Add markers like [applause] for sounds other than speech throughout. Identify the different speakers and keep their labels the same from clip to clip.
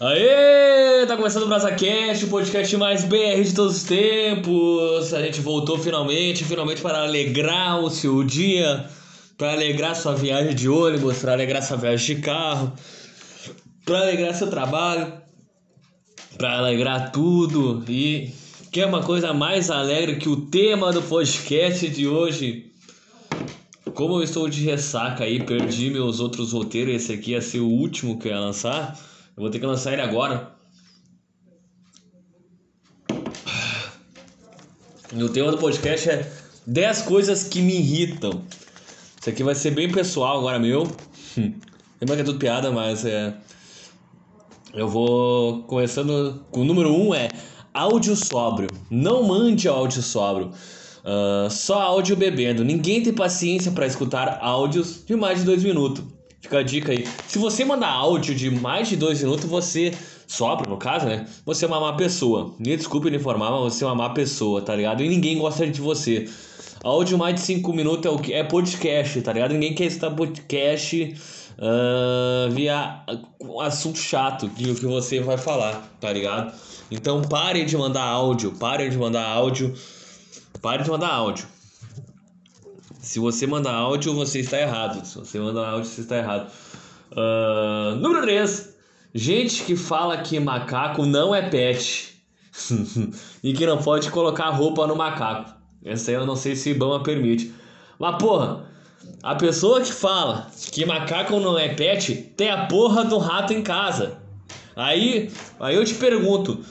Speaker 1: Aê! Tá começando o BrasaCast, o podcast mais BR de todos os tempos. A gente voltou finalmente, finalmente para alegrar o seu dia, para alegrar sua viagem de ônibus, para alegrar sua viagem de carro, para alegrar seu trabalho, para alegrar tudo. E que é uma coisa mais alegre que o tema do podcast de hoje. Como eu estou de ressaca aí, perdi meus outros roteiros, esse aqui ia ser o último que eu ia lançar. Eu vou ter que lançar ele agora. E o tema do podcast é 10 coisas que me irritam. Isso aqui vai ser bem pessoal agora, meu. [laughs] Lembra que é tudo piada, mas é. Eu vou começando com o número 1 um é áudio sóbrio. Não mande áudio sóbrio. Uh, só áudio bebendo. Ninguém tem paciência para escutar áudios de mais de dois minutos. Fica a dica aí. Se você mandar áudio de mais de dois minutos, você sopra, no caso, né? Você é uma má pessoa. Me desculpe me informar, mas você é uma má pessoa, tá ligado? E ninguém gosta de você. Áudio mais de cinco minutos é o que é podcast, tá ligado? Ninguém quer escutar podcast uh, via assunto chato que, que você vai falar, tá ligado? Então pare de mandar áudio, pare de mandar áudio Pare de mandar áudio. Se você mandar áudio, você está errado. Se você mandar áudio, você está errado. Uh, número 3. Gente que fala que macaco não é pet. [laughs] e que não pode colocar roupa no macaco. Essa aí eu não sei se Ibama permite. Mas porra, a pessoa que fala que macaco não é pet tem a porra do rato em casa. Aí, aí eu te pergunto,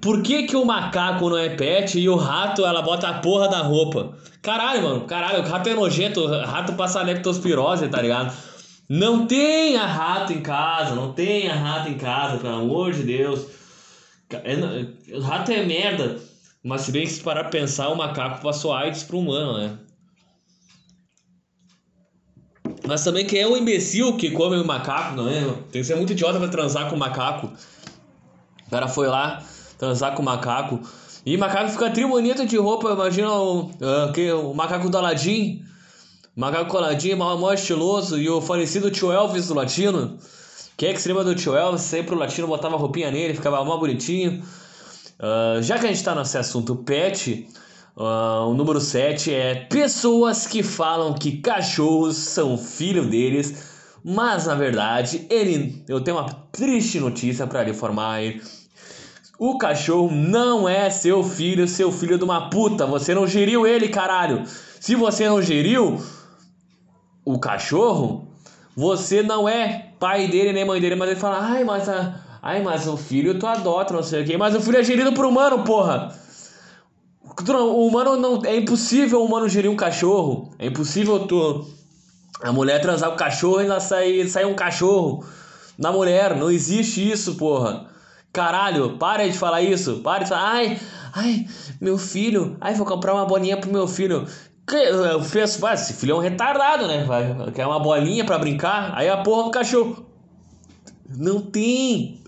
Speaker 1: por que, que o macaco não é pet e o rato ela bota a porra da roupa? Caralho, mano, caralho, o rato é nojento, o rato passa leptospirose, tá ligado? Não tenha rato em casa, não tenha rato em casa, pelo amor de Deus. É, o rato é merda, mas se bem que se parar pra pensar, o macaco passou AIDS pro humano, né? Mas também quem é o imbecil que come o macaco, não é? Tem que ser muito idiota pra transar com o macaco. O cara foi lá, transar com macaco. E macaco fica tri bonito de roupa, imagina o, uh, que, o macaco do Aladim. Macaco mal, mal estiloso. E o falecido tio Elvis do latino. Quem é que se lembra do tio Elvis? Sempre o latino botava roupinha nele, ficava mal bonitinho. Uh, já que a gente tá nesse assunto pet, uh, o número 7 é pessoas que falam que cachorros são filho deles. Mas na verdade, ele, eu tenho uma triste notícia para lhe informar. Ele, o cachorro não é seu filho, seu filho de uma puta. Você não geriu ele, caralho. Se você não geriu o cachorro, você não é pai dele nem mãe dele. Mas ele fala, ai, mas, a, ai, mas o filho tu adota, não sei o quê. Mas o filho é gerido por humano, porra. O humano não. É impossível o humano gerir um cachorro. É impossível tu. A mulher transar com o cachorro e sair, sair um cachorro na mulher. Não existe isso, porra. Caralho, para de falar isso. Para de falar, ai, ai, meu filho, ai, vou comprar uma bolinha pro meu filho. Eu penso, esse filho é um retardado, né? Vai, quer uma bolinha para brincar? Aí a porra do cachorro. Não tem.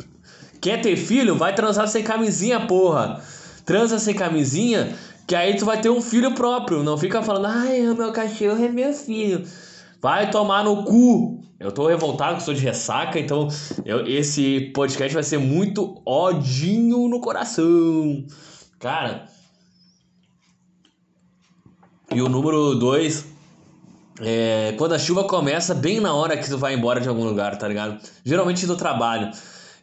Speaker 1: Quer ter filho? Vai transar sem camisinha, porra. Transa sem camisinha, que aí tu vai ter um filho próprio. Não fica falando, ai, meu cachorro é meu filho. Vai tomar no cu. Eu tô revoltado, sou de ressaca, então eu, esse podcast vai ser muito odinho no coração. Cara. E o número 2 é quando a chuva começa bem na hora que tu vai embora de algum lugar, tá ligado? Geralmente do trabalho.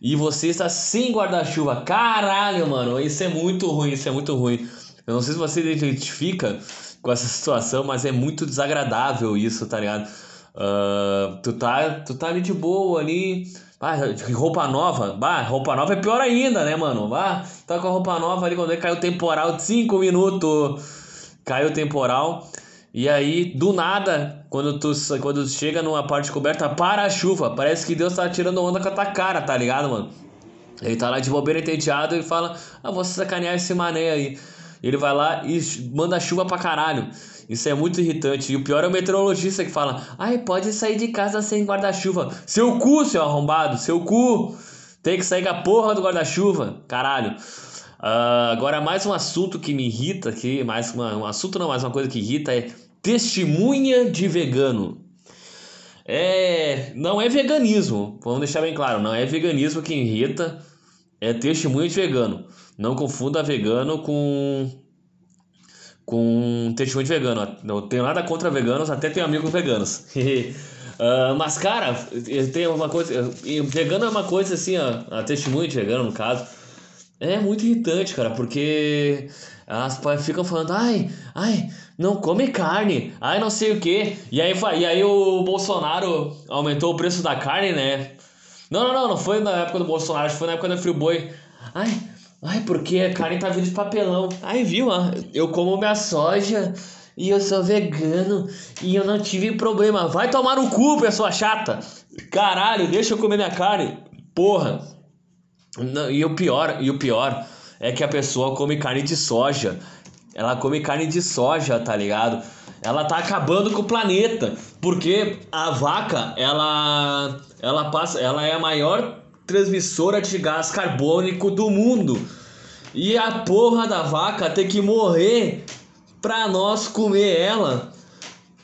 Speaker 1: E você está sem guarda-chuva. Caralho, mano, isso é muito ruim, isso é muito ruim. Eu não sei se você identifica com essa situação, mas é muito desagradável isso, tá ligado? Uh, tu, tá, tu tá ali de boa ali. Ah, roupa nova. Bah, roupa nova é pior ainda, né, mano? Bah, tá com a roupa nova ali quando caiu o temporal de 5 minutos. Caiu o temporal. E aí, do nada, quando tu, quando tu chega numa parte coberta, para a chuva. Parece que Deus tá tirando onda com a tua cara, tá ligado, mano? Ele tá lá de bobeira entediado e fala: Ah, vou sacanear esse mané aí. Ele vai lá e manda chuva pra caralho. Isso é muito irritante. E o pior é o meteorologista que fala: ai, pode sair de casa sem guarda-chuva. Seu cu, seu arrombado, seu cu. Tem que sair com a porra do guarda-chuva. Caralho. Uh, agora, mais um assunto que me irrita aqui. Mais uma, um assunto não, mais uma coisa que irrita é testemunha de vegano. é. Não é veganismo. Vamos deixar bem claro. Não é veganismo que irrita. É testemunho de vegano. Não confunda vegano com. Com testemunho de vegano. Não tenho nada contra veganos, até tenho amigos veganos. Uh, [laughs] mas, cara, tem uma coisa. Vegano é uma coisa assim, ó, a testemunha de vegano, no caso. É muito irritante, cara, porque as pais ficam falando, ai, ai, não come carne, ai, não sei o que. E aí, e aí o Bolsonaro aumentou o preço da carne, né? Não, não, não, não foi na época do Bolsonaro, foi na época da Friboi. Ai, ai, porque a carne tá vindo de papelão. Ai, viu, ó, eu como minha soja e eu sou vegano e eu não tive problema. Vai tomar no cu, pessoa chata. Caralho, deixa eu comer minha carne. Porra. Não, e o pior, e o pior é que a pessoa come carne de soja. Ela come carne de soja, tá ligado? Ela tá acabando com o planeta, porque a vaca, ela ela passa, ela é a maior transmissora de gás carbônico do mundo. E a porra da vaca tem que morrer pra nós comer ela,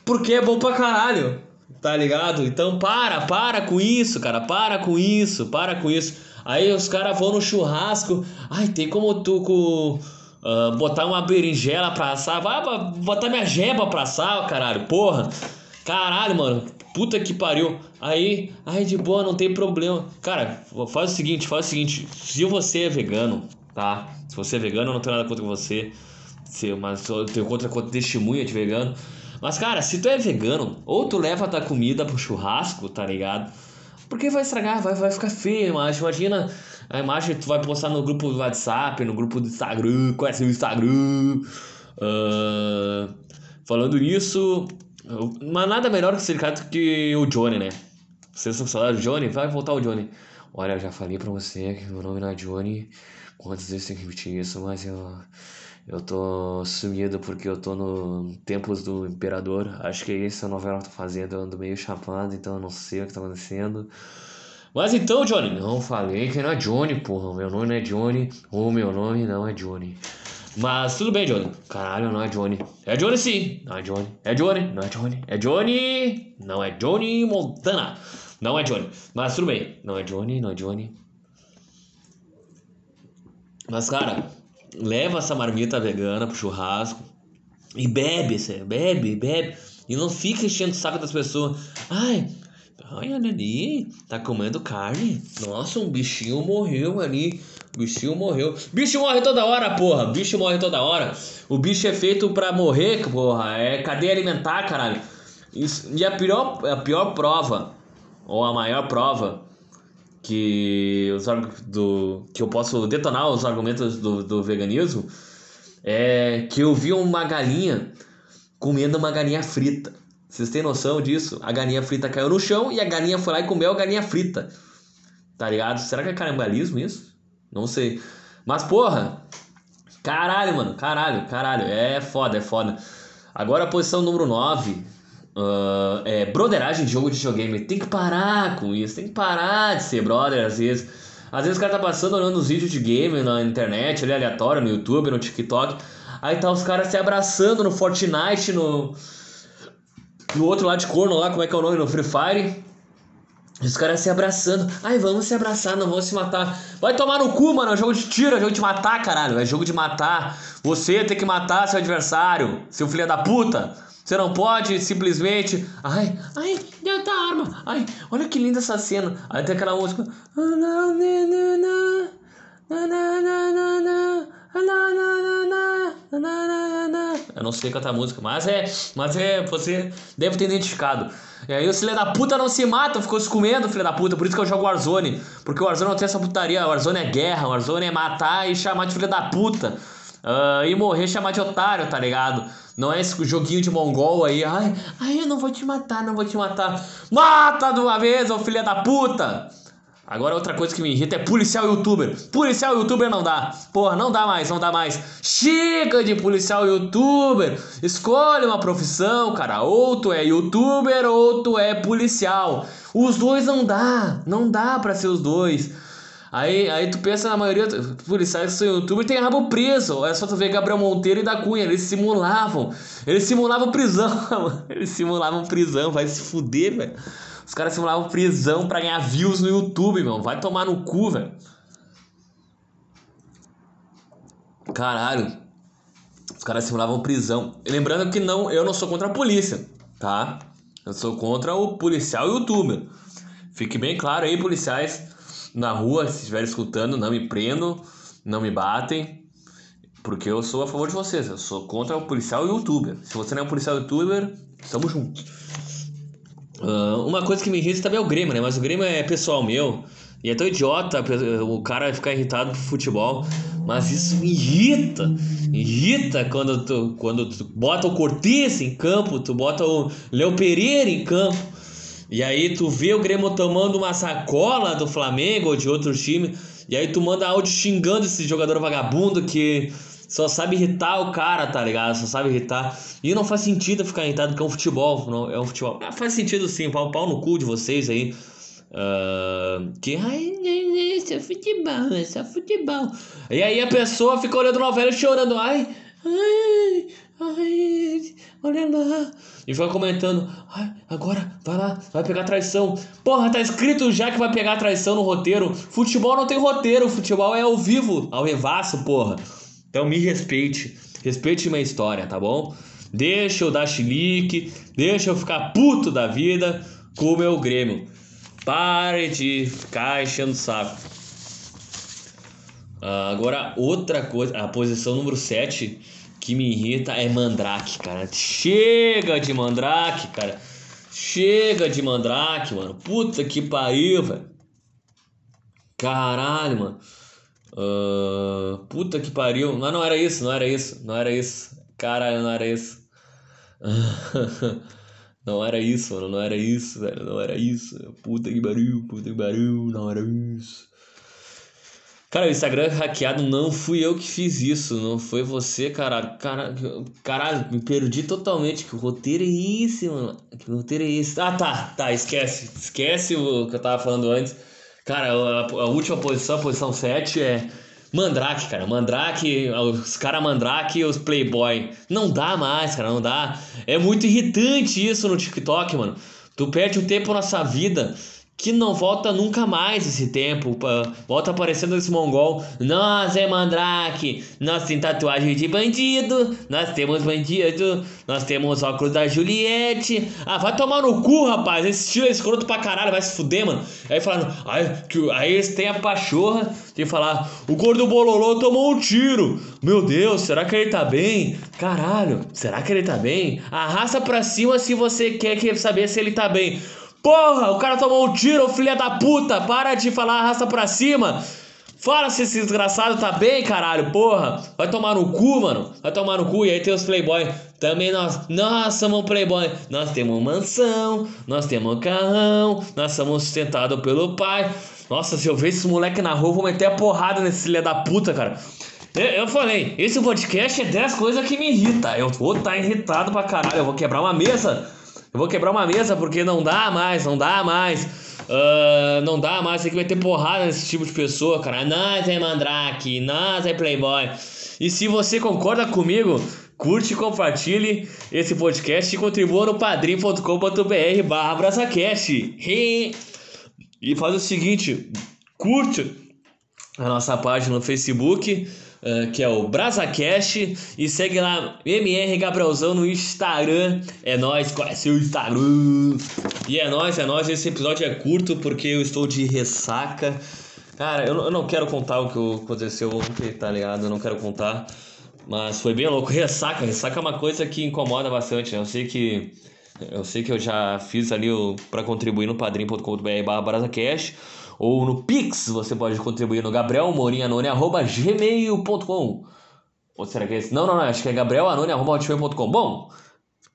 Speaker 1: porque é bom pra caralho, tá ligado? Então para, para com isso, cara, para com isso, para com isso. Aí os caras vão no churrasco, ai, tem como tu com, uh, botar uma berinjela pra assar, vai botar minha jeba pra assar, caralho, porra. Caralho, mano, puta que pariu. Aí, ai, de boa, não tem problema. Cara, faz o seguinte, faz o seguinte, se você é vegano, tá? Se você é vegano, eu não tenho nada contra você ser mas eu tenho contra contra testemunha de vegano. Mas, cara, se tu é vegano, ou tu leva tua comida pro churrasco, tá ligado? Porque vai estragar, vai, vai ficar feio imagem. Imagina a imagem que tu vai postar no grupo do WhatsApp, no grupo do Instagram, conhece o Instagram. Uh, falando nisso, mas nada melhor que ser cara que o Johnny, né? Vocês estão falando Johnny? Vai voltar o Johnny. Olha, eu já falei pra você que meu nome não é Johnny. Quantas vezes tem que repetir isso, mas eu. Eu tô sumido porque eu tô no Tempos do Imperador. Acho que é essa novela que eu tô fazendo. Eu ando meio chapado, então eu não sei o que tá acontecendo. Mas então, Johnny, não falei que não é Johnny, porra. Meu nome não é Johnny. O meu nome não é Johnny. Mas tudo bem, Johnny. Caralho, não é Johnny. É Johnny sim. Não é Johnny. É Johnny. Não é Johnny. É Johnny. Não é Johnny Montana. Não é Johnny. Mas tudo bem. Não é Johnny, não é Johnny. Mas, cara, leva essa marmita vegana pro churrasco e bebe, bebe, bebe. E não fica enchendo o saco das pessoas. Ai, olha ali, tá comendo carne. Nossa, um bichinho morreu ali. Bichinho morreu. Bicho morre toda hora, porra. Bicho morre toda hora. O bicho é feito pra morrer, porra. É cadeia alimentar, caralho. Isso, e a pior, a pior prova, ou a maior prova, que, os, do, que eu posso detonar os argumentos do, do veganismo é que eu vi uma galinha comendo uma galinha frita. Vocês têm noção disso? A galinha frita caiu no chão e a galinha foi lá e comeu a galinha frita. Tá ligado? Será que é canibalismo isso? Não sei. Mas porra, caralho, mano, caralho, caralho. É foda, é foda. Agora a posição número 9 Uh, é, broderagem de jogo de videogame. Tem que parar com isso, tem que parar de ser brother às vezes. Às vezes o cara tá passando olhando os vídeos de game na internet, ali aleatório, no YouTube, no TikTok. Aí tá os caras se abraçando no Fortnite, no. No outro lado de corno lá, como é que é o nome? No Free Fire. Os caras se abraçando. Ai, vamos se abraçar, não vamos se matar. Vai tomar no cu, mano. É jogo de tiro, é jogo de matar, caralho. É jogo de matar. Você tem que matar seu adversário, seu filho da puta. Você não pode simplesmente. Ai, ai, deu a arma. Ai, olha que linda essa cena. Aí tem aquela música. Eu não sei cantar música, mas é. Mas é. Você deve ter identificado. E aí o filho da puta não se mata, ficou se comendo, filho da puta. Por isso que eu jogo Warzone. Porque o Warzone não tem essa putaria. O Warzone é guerra, o Warzone é matar e chamar de filho da puta. Uh, e morrer chamar de otário, tá ligado? Não é esse joguinho de mongol aí, ai, ai, eu não vou te matar, não vou te matar. Mata de uma vez, ô filha da puta! Agora outra coisa que me irrita é policial youtuber. Policial youtuber não dá. Porra, não dá mais, não dá mais. Chega de policial youtuber. Escolhe uma profissão, cara. Ou tu é youtuber ou tu é policial. Os dois não dá. Não dá pra ser os dois. Aí, aí tu pensa na maioria dos policiais que são youtuber tem rabo preso. É só tu ver Gabriel Monteiro e da Cunha. Eles simulavam. Eles simulavam prisão. [laughs] eles simulavam prisão. Vai se fuder, velho. Os caras simulavam prisão pra ganhar views no YouTube, meu. Vai tomar no cu, velho. Caralho. Os caras simulavam prisão. E lembrando que não, eu não sou contra a polícia, tá? Eu sou contra o policial youtuber. Fique bem claro aí, policiais na rua, se estiverem escutando, não me prendam, não me batem, porque eu sou a favor de vocês. Eu sou contra o policial youtuber. Se você não é um policial youtuber, estamos juntos. Uh, uma coisa que me irrita também é o Grêmio, né? Mas o Grêmio é pessoal meu. E é tão idiota o cara ficar irritado pro futebol. Mas isso me irrita. Irrita quando tu, quando tu bota o Cortez em campo, tu bota o Léo Pereira em campo. E aí tu vê o Grêmio tomando uma sacola do Flamengo ou de outro time. E aí tu manda áudio xingando esse jogador vagabundo que só sabe irritar o cara, tá ligado? Só sabe irritar. E não faz sentido ficar irritado porque é um futebol. Não, é um futebol. Ah, faz sentido sim, pau, pau no cu de vocês aí. Uh, que ai, isso é futebol, é só futebol. E aí a pessoa fica olhando novela chorando. Ai, ai, ai, olha lá. E vai comentando, ai, agora vai lá, vai pegar traição. Porra, tá escrito já que vai pegar traição no roteiro. Futebol não tem roteiro, futebol é ao vivo, ao revasso, porra. Então me respeite, respeite minha história, tá bom? Deixa eu dar chilique, deixa eu ficar puto da vida com o meu Grêmio. Pare de ficar enchendo o saco. Uh, agora, outra coisa, a posição número 7 que me irrita é Mandrake, cara. Chega de Mandrake, cara. Chega de Mandrake, mano. Puta que pariu, velho. Caralho, mano. Uh, puta que pariu. Mas não era isso, não era isso, não era isso. Caralho, não era isso. [laughs] não era isso, mano. Não era isso, velho. Não era isso. Puta que pariu, puta que pariu. Não era isso. Cara, o Instagram hackeado não fui eu que fiz isso, não foi você, caralho. Caralho, caralho me perdi totalmente. Que roteiro é esse, mano? Que roteiro é esse? Ah, tá, tá, esquece. Esquece o que eu tava falando antes. Cara, a, última posição, a posição 7 é Mandrake, cara. Mandrake, os caras Mandrake e os Playboy. Não dá mais, cara, não dá. É muito irritante isso no TikTok, mano. Tu perde um tempo na sua vida que não volta nunca mais esse tempo. Volta aparecendo esse mongol. Nós é Mandrake, nós temos tatuagem de bandido, nós temos bandido, nós temos óculos da Juliette. Ah, vai tomar no cu, rapaz. Esse estilo é escroto pra caralho, vai se fuder, mano. Aí falando, aí, aí eles têm a pachorra de falar: o gordo bololô tomou um tiro. Meu Deus, será que ele tá bem? Caralho, será que ele tá bem? Arrasta pra cima se você quer saber se ele tá bem. Porra, o cara tomou um tiro, filha da puta. Para de falar raça pra cima. Fala se esse desgraçado tá bem, caralho, porra. Vai tomar no cu, mano. Vai tomar no cu. E aí tem os playboy. Também nós, nós somos playboy. Nós temos mansão, nós temos carrão, nós somos sustentados pelo pai. Nossa, se eu ver esse moleque na rua, vou meter a porrada nesse filho da puta, cara. Eu, eu falei, esse podcast é 10 coisas que me irritam. Eu vou estar tá irritado pra caralho. Eu vou quebrar uma mesa eu vou quebrar uma mesa porque não dá mais, não dá mais. Uh, não dá mais, tem que meter porrada nesse tipo de pessoa, cara. Nós é Mandrake, nós é Playboy. E se você concorda comigo, curte e compartilhe esse podcast e contribua no padrim.com.br barra E faz o seguinte, curte a nossa página no Facebook uh, que é o BrazaCast. E segue lá, MR Gabrielzão no Instagram. É nóis, conhece o Instagram. E é nóis, é nóis. Esse episódio é curto porque eu estou de ressaca. Cara, eu, eu não quero contar o que aconteceu ontem, tá ligado? Eu não quero contar. Mas foi bem louco. Ressaca, ressaca é uma coisa que incomoda bastante. Né? Eu sei que. Eu sei que eu já fiz ali para contribuir no padrim.com.br barra ou no Pix, você pode contribuir no gabrielmorinanone.gmail.com Ou será que é esse? Não, não, não, acho que é gabrielanone.gmail.com Bom,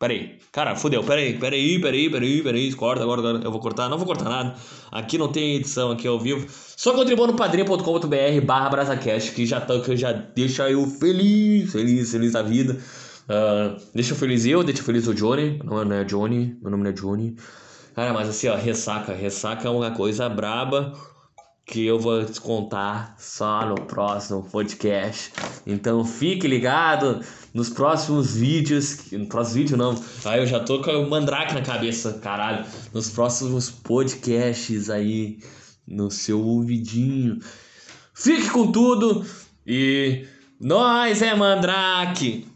Speaker 1: peraí, cara, fudeu, peraí, peraí, peraí, peraí, peraí, corta agora, agora, eu vou cortar, não vou cortar nada, aqui não tem edição, aqui ao vivo, só contribua no padrinho.com.br barra que já tá, que já deixa eu feliz, feliz, feliz da vida, uh, deixa eu feliz eu, deixa eu feliz o Johnny, não, não é Johnny, meu nome não é Johnny, Cara, mas assim, ó, ressaca. Ressaca é uma coisa braba que eu vou te contar só no próximo podcast. Então fique ligado nos próximos vídeos. No próximo vídeo não. Aí eu já tô com o mandrake na cabeça, caralho. Nos próximos podcasts aí no seu ouvidinho. Fique com tudo e nós é mandrake.